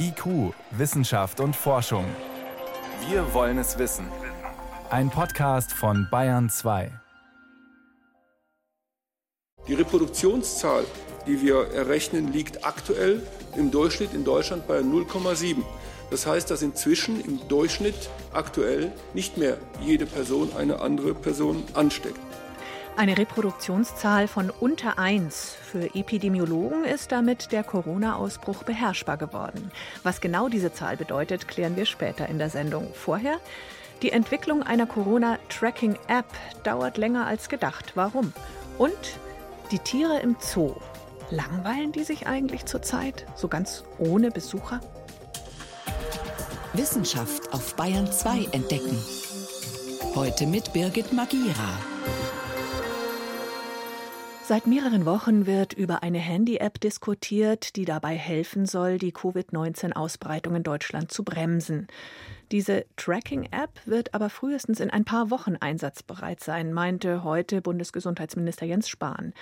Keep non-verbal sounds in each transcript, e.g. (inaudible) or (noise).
IQ, Wissenschaft und Forschung. Wir wollen es wissen. Ein Podcast von Bayern 2. Die Reproduktionszahl, die wir errechnen, liegt aktuell im Durchschnitt in Deutschland bei 0,7. Das heißt, dass inzwischen im Durchschnitt aktuell nicht mehr jede Person eine andere Person ansteckt. Eine Reproduktionszahl von unter 1 für Epidemiologen ist damit der Corona-Ausbruch beherrschbar geworden. Was genau diese Zahl bedeutet, klären wir später in der Sendung. Vorher, die Entwicklung einer Corona-Tracking-App dauert länger als gedacht. Warum? Und die Tiere im Zoo. Langweilen die sich eigentlich zurzeit? So ganz ohne Besucher? Wissenschaft auf Bayern 2 entdecken. Heute mit Birgit Magira. Seit mehreren Wochen wird über eine Handy-App diskutiert, die dabei helfen soll, die Covid-19-Ausbreitung in Deutschland zu bremsen. Diese Tracking-App wird aber frühestens in ein paar Wochen einsatzbereit sein, meinte heute Bundesgesundheitsminister Jens Spahn.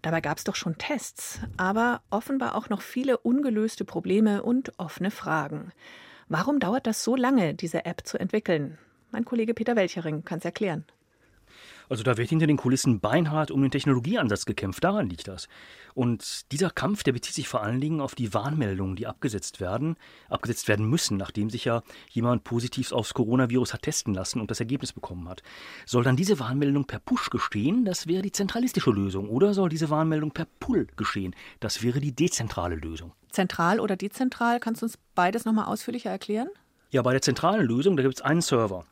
Dabei gab es doch schon Tests, aber offenbar auch noch viele ungelöste Probleme und offene Fragen. Warum dauert das so lange, diese App zu entwickeln? Mein Kollege Peter Welchering kann es erklären. Also da wird hinter den Kulissen beinhart um den Technologieansatz gekämpft, daran liegt das. Und dieser Kampf, der bezieht sich vor allen Dingen auf die Warnmeldungen, die abgesetzt werden, abgesetzt werden müssen, nachdem sich ja jemand positiv aufs Coronavirus hat testen lassen und das Ergebnis bekommen hat. Soll dann diese Warnmeldung per Push geschehen? Das wäre die zentralistische Lösung. Oder soll diese Warnmeldung per Pull geschehen? Das wäre die dezentrale Lösung. Zentral oder dezentral? Kannst du uns beides nochmal ausführlicher erklären? Ja, bei der zentralen Lösung, da gibt es einen Server.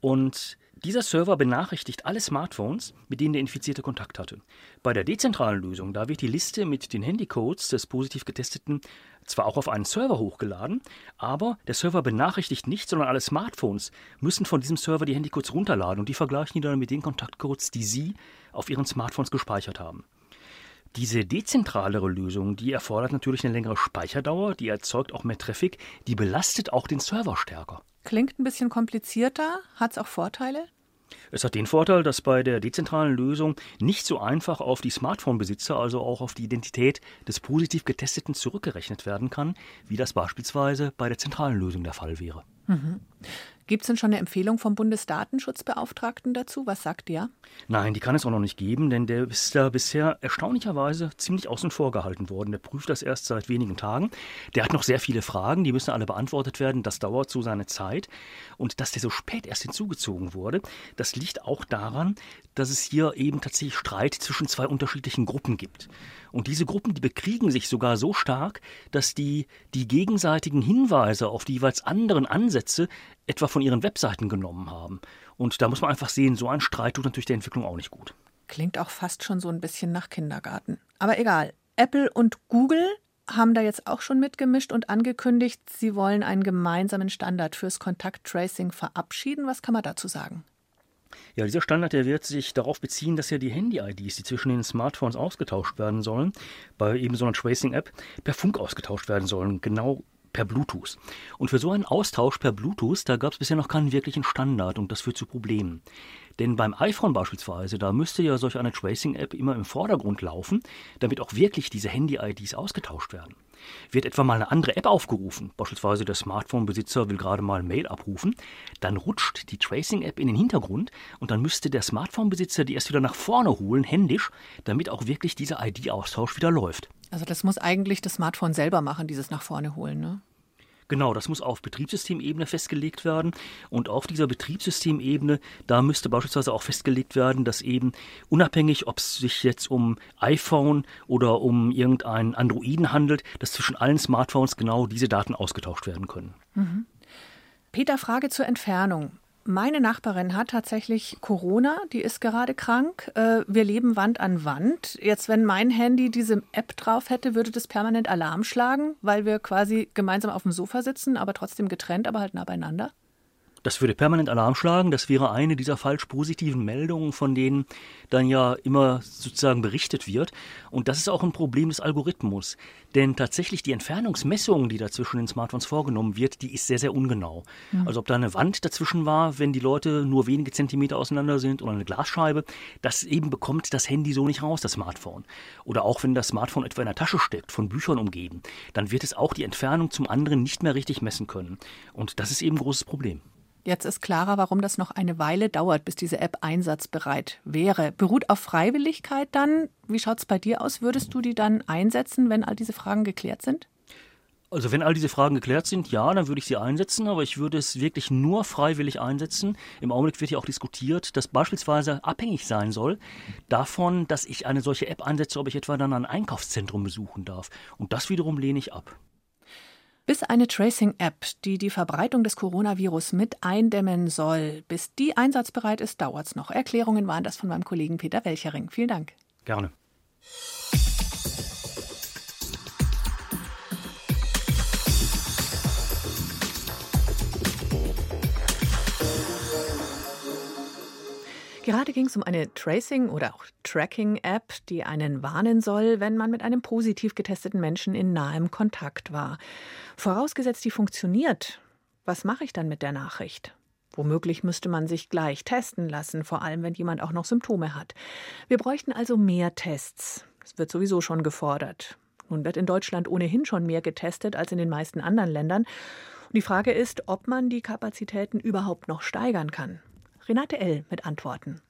Und dieser Server benachrichtigt alle Smartphones, mit denen der Infizierte Kontakt hatte. Bei der dezentralen Lösung, da wird die Liste mit den Handycodes des positiv Getesteten zwar auch auf einen Server hochgeladen, aber der Server benachrichtigt nicht, sondern alle Smartphones müssen von diesem Server die Handycodes runterladen und die vergleichen die dann mit den Kontaktcodes, die sie auf ihren Smartphones gespeichert haben. Diese dezentralere Lösung, die erfordert natürlich eine längere Speicherdauer, die erzeugt auch mehr Traffic, die belastet auch den Server stärker. Klingt ein bisschen komplizierter. Hat es auch Vorteile? Es hat den Vorteil, dass bei der dezentralen Lösung nicht so einfach auf die Smartphone-Besitzer, also auch auf die Identität des positiv Getesteten zurückgerechnet werden kann, wie das beispielsweise bei der zentralen Lösung der Fall wäre. Mhm. Gibt es denn schon eine Empfehlung vom Bundesdatenschutzbeauftragten dazu? Was sagt der? Nein, die kann es auch noch nicht geben, denn der ist da bisher erstaunlicherweise ziemlich außen vor gehalten worden. Der prüft das erst seit wenigen Tagen. Der hat noch sehr viele Fragen, die müssen alle beantwortet werden. Das dauert so seine Zeit. Und dass der so spät erst hinzugezogen wurde, das liegt auch daran, dass es hier eben tatsächlich Streit zwischen zwei unterschiedlichen Gruppen gibt. Und diese Gruppen, die bekriegen sich sogar so stark, dass die die gegenseitigen Hinweise auf die jeweils anderen Ansätze etwa von ihren Webseiten genommen haben. Und da muss man einfach sehen, so ein Streit tut natürlich der Entwicklung auch nicht gut. Klingt auch fast schon so ein bisschen nach Kindergarten. Aber egal. Apple und Google haben da jetzt auch schon mitgemischt und angekündigt, sie wollen einen gemeinsamen Standard fürs Kontakttracing verabschieden. Was kann man dazu sagen? Ja, dieser Standard, der wird sich darauf beziehen, dass ja die Handy-IDs, die zwischen den Smartphones ausgetauscht werden sollen, bei eben so einer Tracing-App, per Funk ausgetauscht werden sollen, genau per Bluetooth. Und für so einen Austausch per Bluetooth, da gab es bisher noch keinen wirklichen Standard und das führt zu Problemen. Denn beim iPhone beispielsweise, da müsste ja solch eine Tracing-App immer im Vordergrund laufen, damit auch wirklich diese Handy-IDs ausgetauscht werden. Wird etwa mal eine andere App aufgerufen, beispielsweise der Smartphone-Besitzer will gerade mal Mail abrufen, dann rutscht die Tracing-App in den Hintergrund und dann müsste der Smartphone-Besitzer die erst wieder nach vorne holen, händisch, damit auch wirklich dieser ID-Austausch wieder läuft. Also das muss eigentlich das Smartphone selber machen, dieses nach vorne holen, ne? Genau, das muss auf Betriebssystemebene festgelegt werden. Und auf dieser Betriebssystemebene, da müsste beispielsweise auch festgelegt werden, dass eben unabhängig, ob es sich jetzt um iPhone oder um irgendeinen Androiden handelt, dass zwischen allen Smartphones genau diese Daten ausgetauscht werden können. Mhm. Peter, Frage zur Entfernung. Meine Nachbarin hat tatsächlich Corona, die ist gerade krank. Äh, wir leben Wand an Wand. Jetzt, wenn mein Handy diese App drauf hätte, würde das permanent Alarm schlagen, weil wir quasi gemeinsam auf dem Sofa sitzen, aber trotzdem getrennt, aber halt nah beieinander? Das würde permanent Alarm schlagen. Das wäre eine dieser falsch positiven Meldungen, von denen dann ja immer sozusagen berichtet wird. Und das ist auch ein Problem des Algorithmus. Denn tatsächlich die Entfernungsmessung, die da zwischen den Smartphones vorgenommen wird, die ist sehr, sehr ungenau. Mhm. Also ob da eine Wand dazwischen war, wenn die Leute nur wenige Zentimeter auseinander sind oder eine Glasscheibe, das eben bekommt das Handy so nicht raus, das Smartphone. Oder auch wenn das Smartphone etwa in der Tasche steckt, von Büchern umgeben, dann wird es auch die Entfernung zum anderen nicht mehr richtig messen können. Und das ist eben ein großes Problem. Jetzt ist klarer, warum das noch eine Weile dauert, bis diese App einsatzbereit wäre. Beruht auf Freiwilligkeit dann? Wie schaut es bei dir aus? Würdest du die dann einsetzen, wenn all diese Fragen geklärt sind? Also wenn all diese Fragen geklärt sind, ja, dann würde ich sie einsetzen, aber ich würde es wirklich nur freiwillig einsetzen. Im Augenblick wird ja auch diskutiert, dass beispielsweise abhängig sein soll davon, dass ich eine solche App einsetze, ob ich etwa dann ein Einkaufszentrum besuchen darf. Und das wiederum lehne ich ab. Bis eine Tracing-App, die die Verbreitung des Coronavirus mit eindämmen soll, bis die einsatzbereit ist, dauert es noch. Erklärungen waren das von meinem Kollegen Peter Welchering. Vielen Dank. Gerne. Gerade ging es um eine Tracing- oder auch Tracking-App, die einen warnen soll, wenn man mit einem positiv getesteten Menschen in nahem Kontakt war. Vorausgesetzt, die funktioniert, was mache ich dann mit der Nachricht? Womöglich müsste man sich gleich testen lassen, vor allem wenn jemand auch noch Symptome hat. Wir bräuchten also mehr Tests. Es wird sowieso schon gefordert. Nun wird in Deutschland ohnehin schon mehr getestet als in den meisten anderen Ländern. Und die Frage ist, ob man die Kapazitäten überhaupt noch steigern kann. Renate L. mit Antworten.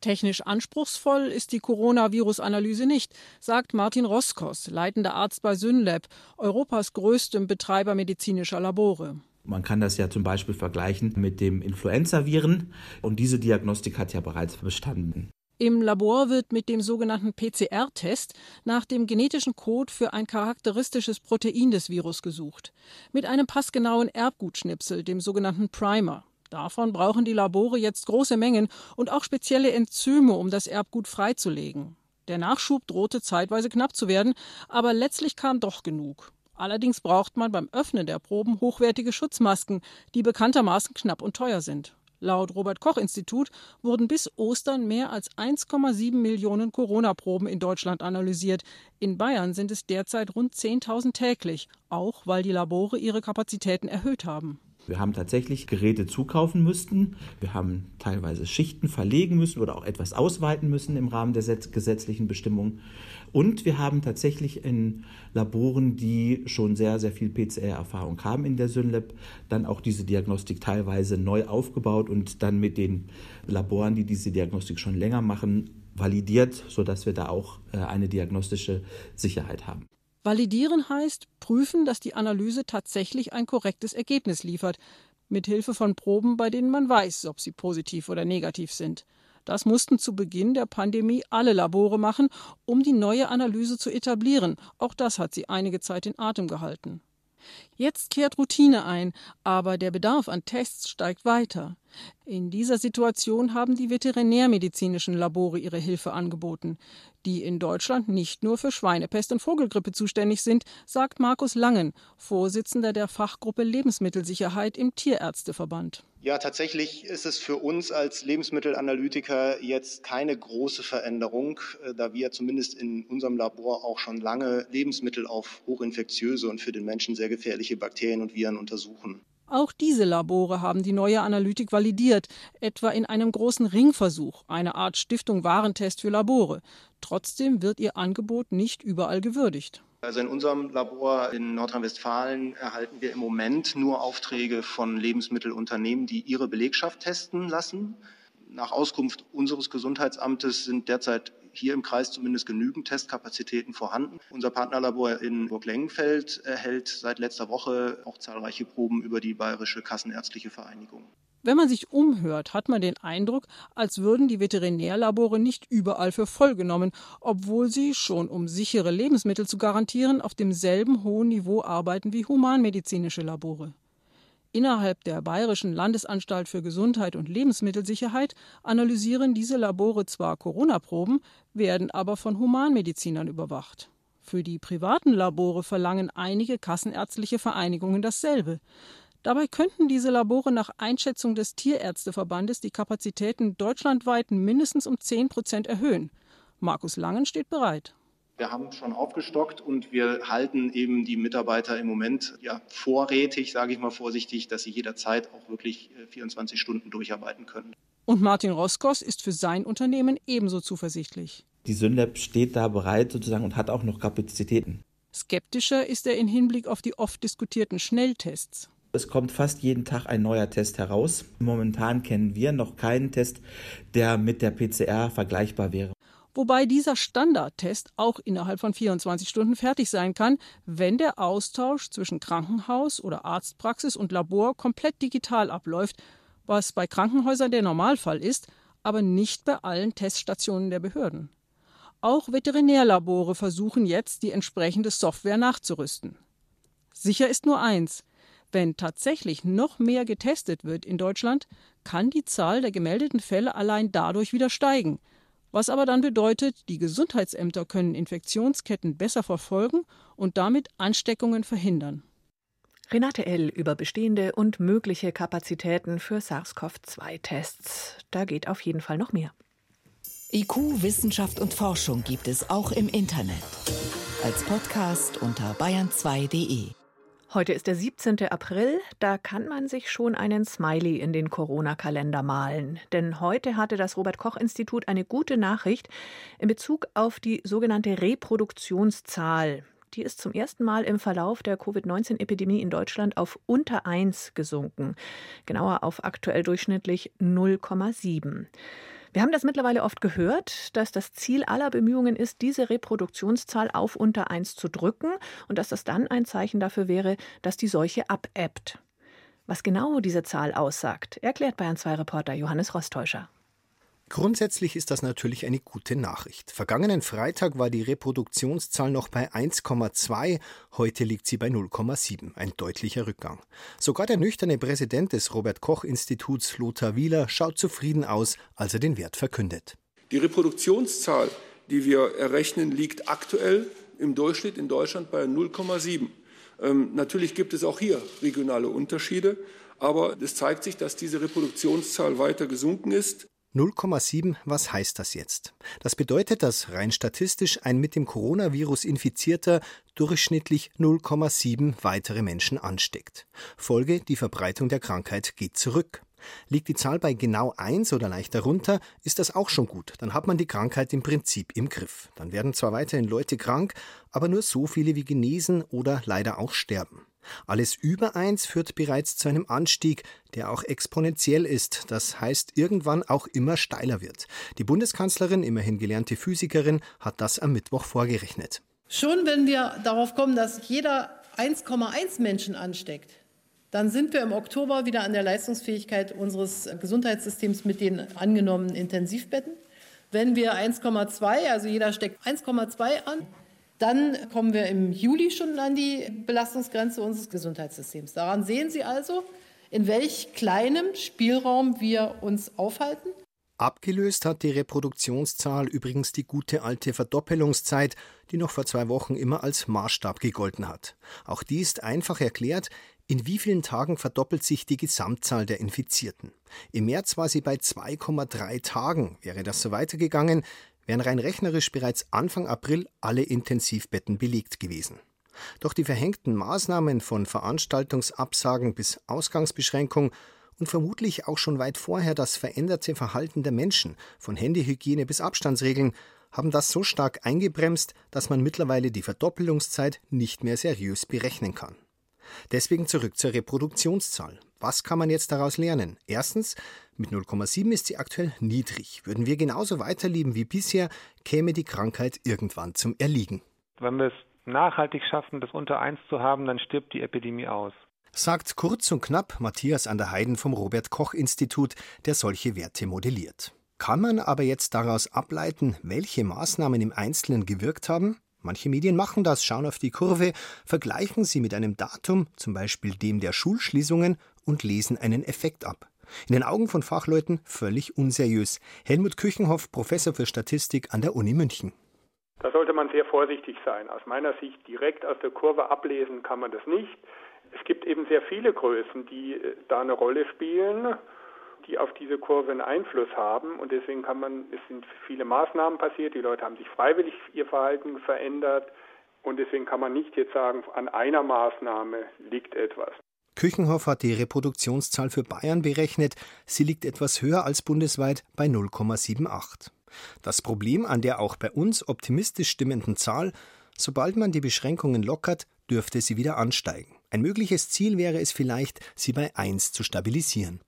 Technisch anspruchsvoll ist die Coronavirus-Analyse nicht, sagt Martin Roskos, leitender Arzt bei Synlab, Europas größtem Betreiber medizinischer Labore. Man kann das ja zum Beispiel vergleichen mit dem Influenzaviren und diese Diagnostik hat ja bereits bestanden. Im Labor wird mit dem sogenannten PCR-Test nach dem genetischen Code für ein charakteristisches Protein des Virus gesucht. Mit einem passgenauen Erbgutschnipsel, dem sogenannten Primer. Davon brauchen die Labore jetzt große Mengen und auch spezielle Enzyme, um das Erbgut freizulegen. Der Nachschub drohte zeitweise knapp zu werden, aber letztlich kam doch genug. Allerdings braucht man beim Öffnen der Proben hochwertige Schutzmasken, die bekanntermaßen knapp und teuer sind. Laut Robert Koch Institut wurden bis Ostern mehr als 1,7 Millionen Corona-Proben in Deutschland analysiert. In Bayern sind es derzeit rund 10.000 täglich, auch weil die Labore ihre Kapazitäten erhöht haben. Wir haben tatsächlich Geräte zukaufen müssen. Wir haben teilweise Schichten verlegen müssen oder auch etwas ausweiten müssen im Rahmen der gesetzlichen Bestimmungen. Und wir haben tatsächlich in Laboren, die schon sehr, sehr viel PCR-Erfahrung haben in der Synlab, dann auch diese Diagnostik teilweise neu aufgebaut und dann mit den Laboren, die diese Diagnostik schon länger machen, validiert, sodass wir da auch äh, eine diagnostische Sicherheit haben. Validieren heißt prüfen, dass die Analyse tatsächlich ein korrektes Ergebnis liefert, mit Hilfe von Proben, bei denen man weiß, ob sie positiv oder negativ sind. Das mussten zu Beginn der Pandemie alle Labore machen, um die neue Analyse zu etablieren. Auch das hat sie einige Zeit in Atem gehalten. Jetzt kehrt Routine ein, aber der Bedarf an Tests steigt weiter. In dieser Situation haben die veterinärmedizinischen Labore ihre Hilfe angeboten, die in Deutschland nicht nur für Schweinepest und Vogelgrippe zuständig sind, sagt Markus Langen, Vorsitzender der Fachgruppe Lebensmittelsicherheit im Tierärzteverband. Ja, tatsächlich ist es für uns als Lebensmittelanalytiker jetzt keine große Veränderung, äh, da wir zumindest in unserem Labor auch schon lange Lebensmittel auf hochinfektiöse und für den Menschen sehr gefährliche Bakterien und Viren untersuchen. Auch diese Labore haben die neue Analytik validiert, etwa in einem großen Ringversuch, eine Art Stiftung Warentest für Labore. Trotzdem wird ihr Angebot nicht überall gewürdigt. Also in unserem Labor in Nordrhein-Westfalen erhalten wir im Moment nur Aufträge von Lebensmittelunternehmen, die ihre Belegschaft testen lassen. Nach Auskunft unseres Gesundheitsamtes sind derzeit hier im Kreis zumindest genügend Testkapazitäten vorhanden. Unser Partnerlabor in Burg-Lengenfeld erhält seit letzter Woche auch zahlreiche Proben über die Bayerische Kassenärztliche Vereinigung. Wenn man sich umhört, hat man den Eindruck, als würden die Veterinärlabore nicht überall für voll genommen, obwohl sie schon um sichere Lebensmittel zu garantieren auf demselben hohen Niveau arbeiten wie humanmedizinische Labore. Innerhalb der Bayerischen Landesanstalt für Gesundheit und Lebensmittelsicherheit analysieren diese Labore zwar Corona-Proben, werden aber von Humanmedizinern überwacht. Für die privaten Labore verlangen einige kassenärztliche Vereinigungen dasselbe. Dabei könnten diese Labore nach Einschätzung des Tierärzteverbandes die Kapazitäten deutschlandweit mindestens um 10 Prozent erhöhen. Markus Langen steht bereit. Wir haben schon aufgestockt und wir halten eben die Mitarbeiter im Moment ja vorrätig, sage ich mal vorsichtig, dass sie jederzeit auch wirklich 24 äh, Stunden durcharbeiten können. Und Martin Roskos ist für sein Unternehmen ebenso zuversichtlich. Die Synlab steht da bereit sozusagen und hat auch noch Kapazitäten. Skeptischer ist er in Hinblick auf die oft diskutierten Schnelltests. Es kommt fast jeden Tag ein neuer Test heraus. Momentan kennen wir noch keinen Test, der mit der PCR vergleichbar wäre wobei dieser Standardtest auch innerhalb von 24 Stunden fertig sein kann, wenn der Austausch zwischen Krankenhaus oder Arztpraxis und Labor komplett digital abläuft, was bei Krankenhäusern der Normalfall ist, aber nicht bei allen Teststationen der Behörden. Auch Veterinärlabore versuchen jetzt, die entsprechende Software nachzurüsten. Sicher ist nur eins, wenn tatsächlich noch mehr getestet wird in Deutschland, kann die Zahl der gemeldeten Fälle allein dadurch wieder steigen – was aber dann bedeutet, die Gesundheitsämter können Infektionsketten besser verfolgen und damit Ansteckungen verhindern. Renate L. über bestehende und mögliche Kapazitäten für SARS-CoV-2-Tests. Da geht auf jeden Fall noch mehr. IQ, Wissenschaft und Forschung gibt es auch im Internet. Als Podcast unter bayern2.de. Heute ist der 17. April, da kann man sich schon einen Smiley in den Corona-Kalender malen. Denn heute hatte das Robert Koch-Institut eine gute Nachricht in Bezug auf die sogenannte Reproduktionszahl. Die ist zum ersten Mal im Verlauf der Covid-19-Epidemie in Deutschland auf unter 1 gesunken. Genauer auf aktuell durchschnittlich 0,7. Wir haben das mittlerweile oft gehört, dass das Ziel aller Bemühungen ist, diese Reproduktionszahl auf unter 1 zu drücken und dass das dann ein Zeichen dafür wäre, dass die Seuche abebbt. Was genau diese Zahl aussagt, erklärt Bayern 2 Reporter Johannes Rostäuscher. Grundsätzlich ist das natürlich eine gute Nachricht. Vergangenen Freitag war die Reproduktionszahl noch bei 1,2, heute liegt sie bei 0,7, ein deutlicher Rückgang. Sogar der nüchterne Präsident des Robert Koch Instituts Lothar Wieler schaut zufrieden aus, als er den Wert verkündet. Die Reproduktionszahl, die wir errechnen, liegt aktuell im Durchschnitt in Deutschland bei 0,7. Ähm, natürlich gibt es auch hier regionale Unterschiede, aber es zeigt sich, dass diese Reproduktionszahl weiter gesunken ist. 0,7, was heißt das jetzt? Das bedeutet, dass rein statistisch ein mit dem Coronavirus infizierter durchschnittlich 0,7 weitere Menschen ansteckt. Folge, die Verbreitung der Krankheit geht zurück. Liegt die Zahl bei genau 1 oder leicht darunter, ist das auch schon gut. Dann hat man die Krankheit im Prinzip im Griff. Dann werden zwar weiterhin Leute krank, aber nur so viele wie genesen oder leider auch sterben. Alles über 1 führt bereits zu einem Anstieg, der auch exponentiell ist, das heißt irgendwann auch immer steiler wird. Die Bundeskanzlerin, immerhin gelernte Physikerin, hat das am Mittwoch vorgerechnet. Schon wenn wir darauf kommen, dass jeder 1,1 Menschen ansteckt, dann sind wir im Oktober wieder an der Leistungsfähigkeit unseres Gesundheitssystems mit den angenommenen Intensivbetten. Wenn wir 1,2, also jeder steckt 1,2 an, dann kommen wir im Juli schon an die Belastungsgrenze unseres Gesundheitssystems. Daran sehen Sie also, in welch kleinem Spielraum wir uns aufhalten. Abgelöst hat die Reproduktionszahl übrigens die gute alte Verdoppelungszeit, die noch vor zwei Wochen immer als Maßstab gegolten hat. Auch die ist einfach erklärt, in wie vielen Tagen verdoppelt sich die Gesamtzahl der Infizierten? Im März war sie bei 2,3 Tagen. Wäre das so weitergegangen, wären rein rechnerisch bereits Anfang April alle Intensivbetten belegt gewesen. Doch die verhängten Maßnahmen von Veranstaltungsabsagen bis Ausgangsbeschränkung und vermutlich auch schon weit vorher das veränderte Verhalten der Menschen, von Handyhygiene bis Abstandsregeln, haben das so stark eingebremst, dass man mittlerweile die Verdoppelungszeit nicht mehr seriös berechnen kann. Deswegen zurück zur Reproduktionszahl. Was kann man jetzt daraus lernen? Erstens, mit 0,7 ist sie aktuell niedrig. Würden wir genauso weiterleben wie bisher, käme die Krankheit irgendwann zum Erliegen. Wenn wir es nachhaltig schaffen, das unter 1 zu haben, dann stirbt die Epidemie aus. Sagt kurz und knapp Matthias an der Heiden vom Robert Koch Institut, der solche Werte modelliert. Kann man aber jetzt daraus ableiten, welche Maßnahmen im Einzelnen gewirkt haben? Manche Medien machen das, schauen auf die Kurve, vergleichen sie mit einem Datum, zum Beispiel dem der Schulschließungen, und lesen einen Effekt ab. In den Augen von Fachleuten völlig unseriös. Helmut Küchenhoff, Professor für Statistik an der Uni München. Da sollte man sehr vorsichtig sein. Aus meiner Sicht direkt aus der Kurve ablesen kann man das nicht. Es gibt eben sehr viele Größen, die äh, da eine Rolle spielen, die auf diese Kurve einen Einfluss haben. Und deswegen kann man, es sind viele Maßnahmen passiert, die Leute haben sich freiwillig ihr Verhalten verändert. Und deswegen kann man nicht jetzt sagen, an einer Maßnahme liegt etwas. Küchenhoff hat die Reproduktionszahl für Bayern berechnet. Sie liegt etwas höher als bundesweit bei 0,78. Das Problem an der auch bei uns optimistisch stimmenden Zahl, sobald man die Beschränkungen lockert, dürfte sie wieder ansteigen. Ein mögliches Ziel wäre es vielleicht, sie bei 1 zu stabilisieren.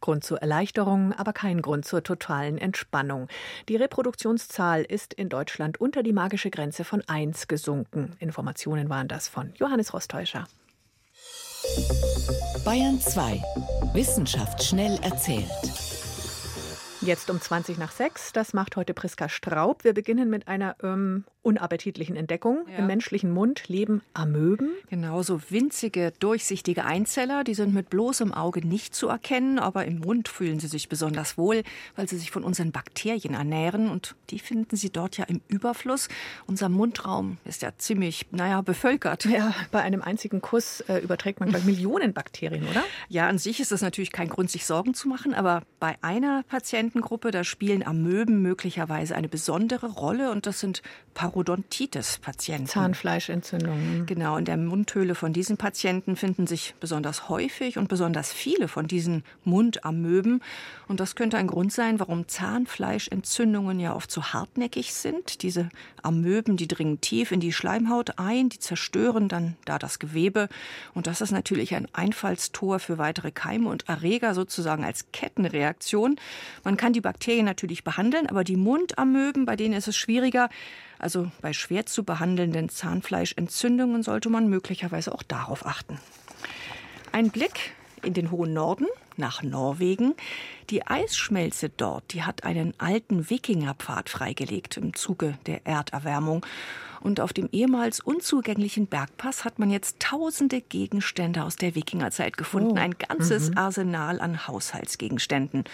Grund zur Erleichterung, aber kein Grund zur totalen Entspannung. Die Reproduktionszahl ist in Deutschland unter die magische Grenze von 1 gesunken. Informationen waren das von Johannes Rostäuscher. Bayern 2. Wissenschaft schnell erzählt. Jetzt um 20 nach 6. Das macht heute Priska Straub. Wir beginnen mit einer ähm, unappetitlichen Entdeckung. Ja. Im menschlichen Mund leben Amöben. Genau, so winzige, durchsichtige Einzeller. Die sind mit bloßem Auge nicht zu erkennen, aber im Mund fühlen sie sich besonders wohl, weil sie sich von unseren Bakterien ernähren. Und die finden sie dort ja im Überfluss. Unser Mundraum ist ja ziemlich, naja, bevölkert. Ja, bei einem einzigen Kuss äh, überträgt man gleich (laughs) Millionen Bakterien, oder? Ja, an sich ist das natürlich kein Grund, sich Sorgen zu machen. Aber bei einer Patientengruppe, da spielen Amöben möglicherweise eine besondere Rolle. Und das sind Par Parodontitis-Patienten. Zahnfleischentzündungen. Genau, in der Mundhöhle von diesen Patienten finden sich besonders häufig und besonders viele von diesen Mundamöben. Und das könnte ein Grund sein, warum Zahnfleischentzündungen ja oft so hartnäckig sind. Diese Amöben, die dringen tief in die Schleimhaut ein, die zerstören dann da das Gewebe. Und das ist natürlich ein Einfallstor für weitere Keime und Erreger sozusagen als Kettenreaktion. Man kann die Bakterien natürlich behandeln, aber die Mundamöben, bei denen ist es schwieriger. Also bei schwer zu behandelnden Zahnfleischentzündungen sollte man möglicherweise auch darauf achten. Ein Blick in den hohen Norden nach Norwegen. Die Eisschmelze dort, die hat einen alten Wikingerpfad freigelegt im Zuge der Erderwärmung. Und auf dem ehemals unzugänglichen Bergpass hat man jetzt tausende Gegenstände aus der Wikingerzeit gefunden. Oh. Ein ganzes mhm. Arsenal an Haushaltsgegenständen.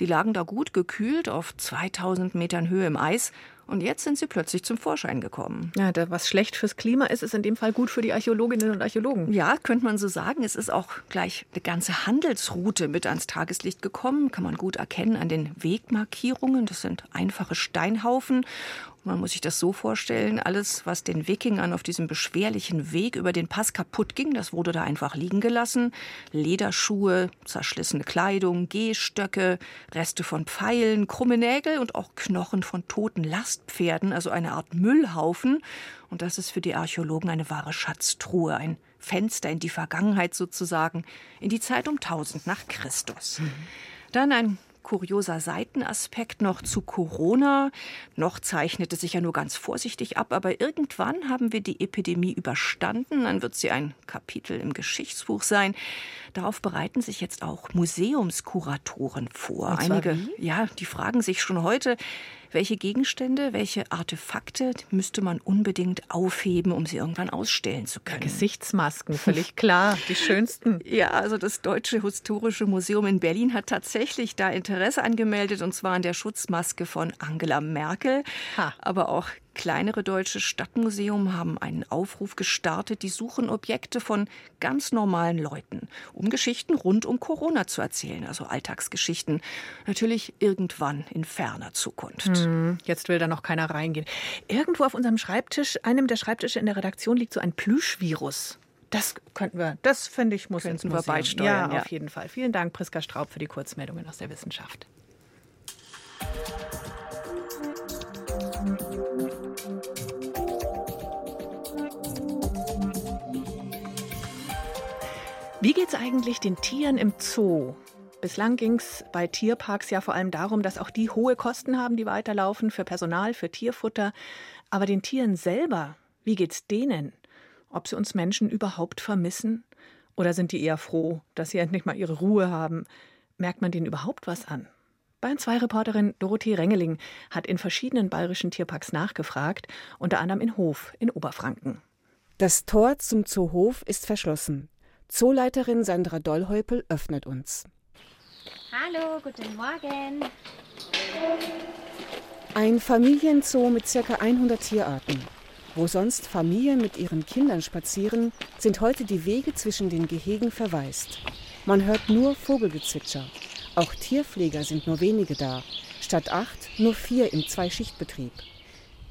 Die lagen da gut gekühlt auf 2000 Metern Höhe im Eis und jetzt sind sie plötzlich zum Vorschein gekommen. Ja, was schlecht fürs Klima ist, ist in dem Fall gut für die Archäologinnen und Archäologen. Ja, könnte man so sagen. Es ist auch gleich eine ganze Handelsroute mit ans Tageslicht gekommen. Kann man gut erkennen an den Wegmarkierungen. Das sind einfache Steinhaufen. Man muss sich das so vorstellen, alles, was den Wikingern auf diesem beschwerlichen Weg über den Pass kaputt ging, das wurde da einfach liegen gelassen. Lederschuhe, zerschlissene Kleidung, Gehstöcke, Reste von Pfeilen, krumme Nägel und auch Knochen von toten Lastpferden, also eine Art Müllhaufen. Und das ist für die Archäologen eine wahre Schatztruhe, ein Fenster in die Vergangenheit sozusagen, in die Zeit um 1000 nach Christus. Mhm. Dann ein kurioser Seitenaspekt noch zu Corona. Noch zeichnete sich ja nur ganz vorsichtig ab, aber irgendwann haben wir die Epidemie überstanden. Dann wird sie ein Kapitel im Geschichtsbuch sein. Darauf bereiten sich jetzt auch Museumskuratoren vor. Einige, wie? ja, die fragen sich schon heute, welche Gegenstände, welche Artefakte müsste man unbedingt aufheben, um sie irgendwann ausstellen zu können? Gesichtsmasken, völlig klar, die schönsten. (laughs) Ja, also das Deutsche Historische Museum in Berlin hat tatsächlich da Interesse angemeldet, und zwar an der Schutzmaske von Angela Merkel. Ha. Aber auch Kleinere deutsche Stadtmuseum haben einen Aufruf gestartet, die suchen Objekte von ganz normalen Leuten, um Geschichten rund um Corona zu erzählen, also Alltagsgeschichten. Natürlich irgendwann in ferner Zukunft. Hm, jetzt will da noch keiner reingehen. Irgendwo auf unserem Schreibtisch, einem der Schreibtische in der Redaktion, liegt so ein Plüschvirus. Das könnten wir, das finde ich, muss Könnten wir beisteuern. Ja, ja, auf jeden Fall. Vielen Dank, Priska Straub, für die Kurzmeldungen aus der Wissenschaft. Wie geht es eigentlich den Tieren im Zoo? Bislang ging es bei Tierparks ja vor allem darum, dass auch die hohe Kosten haben, die weiterlaufen für Personal, für Tierfutter. Aber den Tieren selber, wie geht's denen? Ob sie uns Menschen überhaupt vermissen? Oder sind die eher froh, dass sie endlich mal ihre Ruhe haben? Merkt man denen überhaupt was an? Bayern 2 Reporterin Dorothee Rengeling hat in verschiedenen bayerischen Tierparks nachgefragt, unter anderem in Hof in Oberfranken. Das Tor zum Zoo Hof ist verschlossen. Zooleiterin Sandra Dollhäupel öffnet uns. Hallo, guten Morgen. Ein Familienzoo mit ca. 100 Tierarten. Wo sonst Familien mit ihren Kindern spazieren, sind heute die Wege zwischen den Gehegen verwaist. Man hört nur Vogelgezwitscher. Auch Tierpfleger sind nur wenige da. Statt acht nur vier im Zweischichtbetrieb.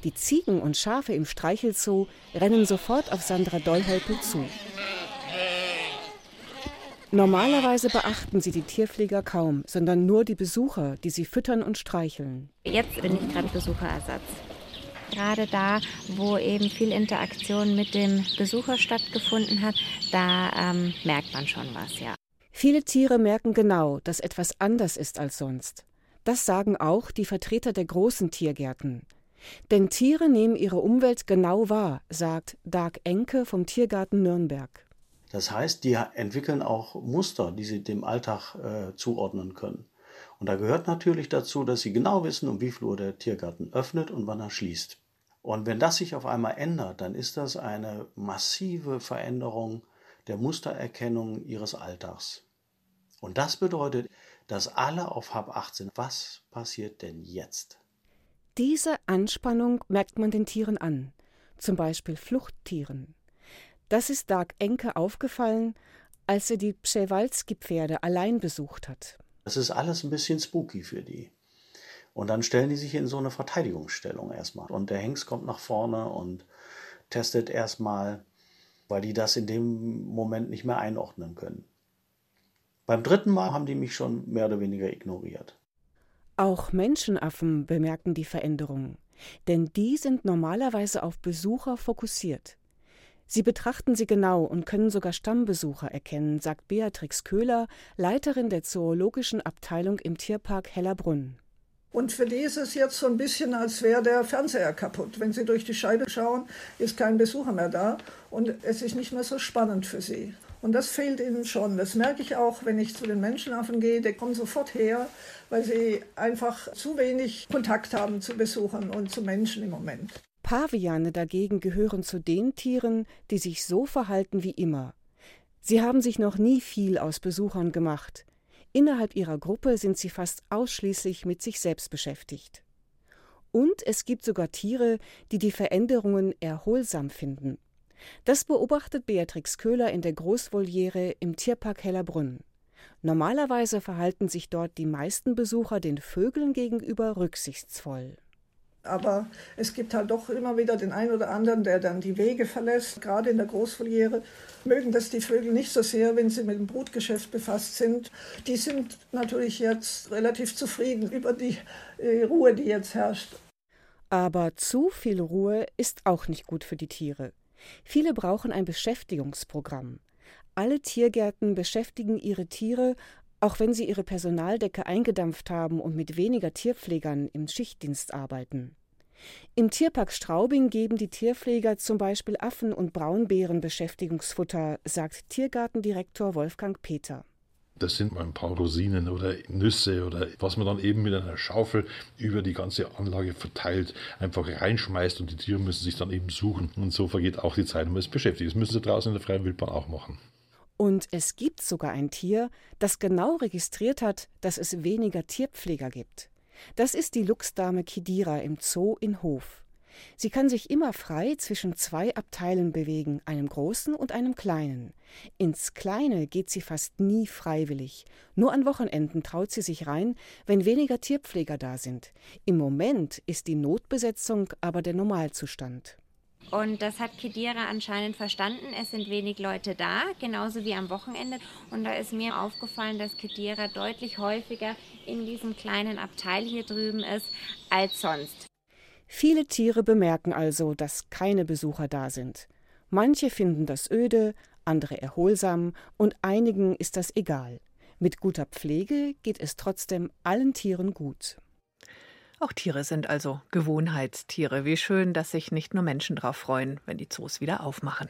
Die Ziegen und Schafe im Streichelzoo rennen sofort auf Sandra Dollhölpel zu. Normalerweise beachten sie die Tierpfleger kaum, sondern nur die Besucher, die sie füttern und streicheln. Jetzt bin ich gerade Besucherersatz. Gerade da, wo eben viel Interaktion mit dem Besucher stattgefunden hat, da ähm, merkt man schon was, ja. Viele Tiere merken genau, dass etwas anders ist als sonst. Das sagen auch die Vertreter der großen Tiergärten. Denn Tiere nehmen ihre Umwelt genau wahr, sagt Dag Enke vom Tiergarten Nürnberg. Das heißt, die entwickeln auch Muster, die sie dem Alltag äh, zuordnen können. Und da gehört natürlich dazu, dass sie genau wissen, um wie viel Uhr der Tiergarten öffnet und wann er schließt. Und wenn das sich auf einmal ändert, dann ist das eine massive Veränderung der Mustererkennung ihres Alltags. Und das bedeutet, dass alle auf Hab 8 sind. Was passiert denn jetzt? Diese Anspannung merkt man den Tieren an, zum Beispiel Fluchttieren. Das ist Dag Enke aufgefallen, als er die Przewalski-Pferde allein besucht hat. Das ist alles ein bisschen spooky für die. Und dann stellen die sich in so eine Verteidigungsstellung erstmal. Und der Hengst kommt nach vorne und testet erstmal, weil die das in dem Moment nicht mehr einordnen können. Beim dritten Mal haben die mich schon mehr oder weniger ignoriert. Auch Menschenaffen bemerken die Veränderung, denn die sind normalerweise auf Besucher fokussiert. Sie betrachten sie genau und können sogar Stammbesucher erkennen, sagt Beatrix Köhler, Leiterin der zoologischen Abteilung im Tierpark Hellerbrunn. Und für die ist es jetzt so ein bisschen, als wäre der Fernseher kaputt. Wenn sie durch die Scheibe schauen, ist kein Besucher mehr da und es ist nicht mehr so spannend für sie. Und das fehlt ihnen schon. Das merke ich auch, wenn ich zu den Menschenaffen gehe. Die kommen sofort her, weil sie einfach zu wenig Kontakt haben zu Besuchern und zu Menschen im Moment. Paviane dagegen gehören zu den Tieren, die sich so verhalten wie immer. Sie haben sich noch nie viel aus Besuchern gemacht. Innerhalb ihrer Gruppe sind sie fast ausschließlich mit sich selbst beschäftigt. Und es gibt sogar Tiere, die die Veränderungen erholsam finden. Das beobachtet Beatrix Köhler in der Großvoliere im Tierpark Hellerbrunn. Normalerweise verhalten sich dort die meisten Besucher den Vögeln gegenüber rücksichtsvoll. Aber es gibt halt doch immer wieder den einen oder anderen, der dann die Wege verlässt. Gerade in der Großvoliere mögen das die Vögel nicht so sehr, wenn sie mit dem Brutgeschäft befasst sind. Die sind natürlich jetzt relativ zufrieden über die äh, Ruhe, die jetzt herrscht. Aber zu viel Ruhe ist auch nicht gut für die Tiere. Viele brauchen ein Beschäftigungsprogramm. Alle Tiergärten beschäftigen ihre Tiere, auch wenn sie ihre Personaldecke eingedampft haben und mit weniger Tierpflegern im Schichtdienst arbeiten. Im Tierpark Straubing geben die Tierpfleger zum Beispiel Affen und Braunbären Beschäftigungsfutter, sagt Tiergartendirektor Wolfgang Peter. Das sind mal ein paar Rosinen oder Nüsse oder was man dann eben mit einer Schaufel über die ganze Anlage verteilt, einfach reinschmeißt und die Tiere müssen sich dann eben suchen. Und so vergeht auch die Zeit, um es beschäftigt. Das müssen sie draußen in der freien Wildbahn auch machen. Und es gibt sogar ein Tier, das genau registriert hat, dass es weniger Tierpfleger gibt. Das ist die Luchsdame Kidira im Zoo in Hof. Sie kann sich immer frei zwischen zwei Abteilen bewegen, einem großen und einem kleinen. Ins kleine geht sie fast nie freiwillig. Nur an Wochenenden traut sie sich rein, wenn weniger Tierpfleger da sind. Im Moment ist die Notbesetzung aber der Normalzustand. Und das hat Kedira anscheinend verstanden. Es sind wenig Leute da, genauso wie am Wochenende. Und da ist mir aufgefallen, dass Kedira deutlich häufiger in diesem kleinen Abteil hier drüben ist als sonst. Viele Tiere bemerken also, dass keine Besucher da sind. Manche finden das öde, andere erholsam und einigen ist das egal. Mit guter Pflege geht es trotzdem allen Tieren gut. Auch Tiere sind also Gewohnheitstiere. Wie schön, dass sich nicht nur Menschen darauf freuen, wenn die Zoos wieder aufmachen.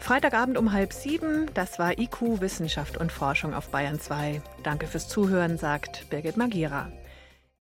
Freitagabend um halb sieben, das war IQ Wissenschaft und Forschung auf Bayern 2. Danke fürs Zuhören, sagt Birgit Magira.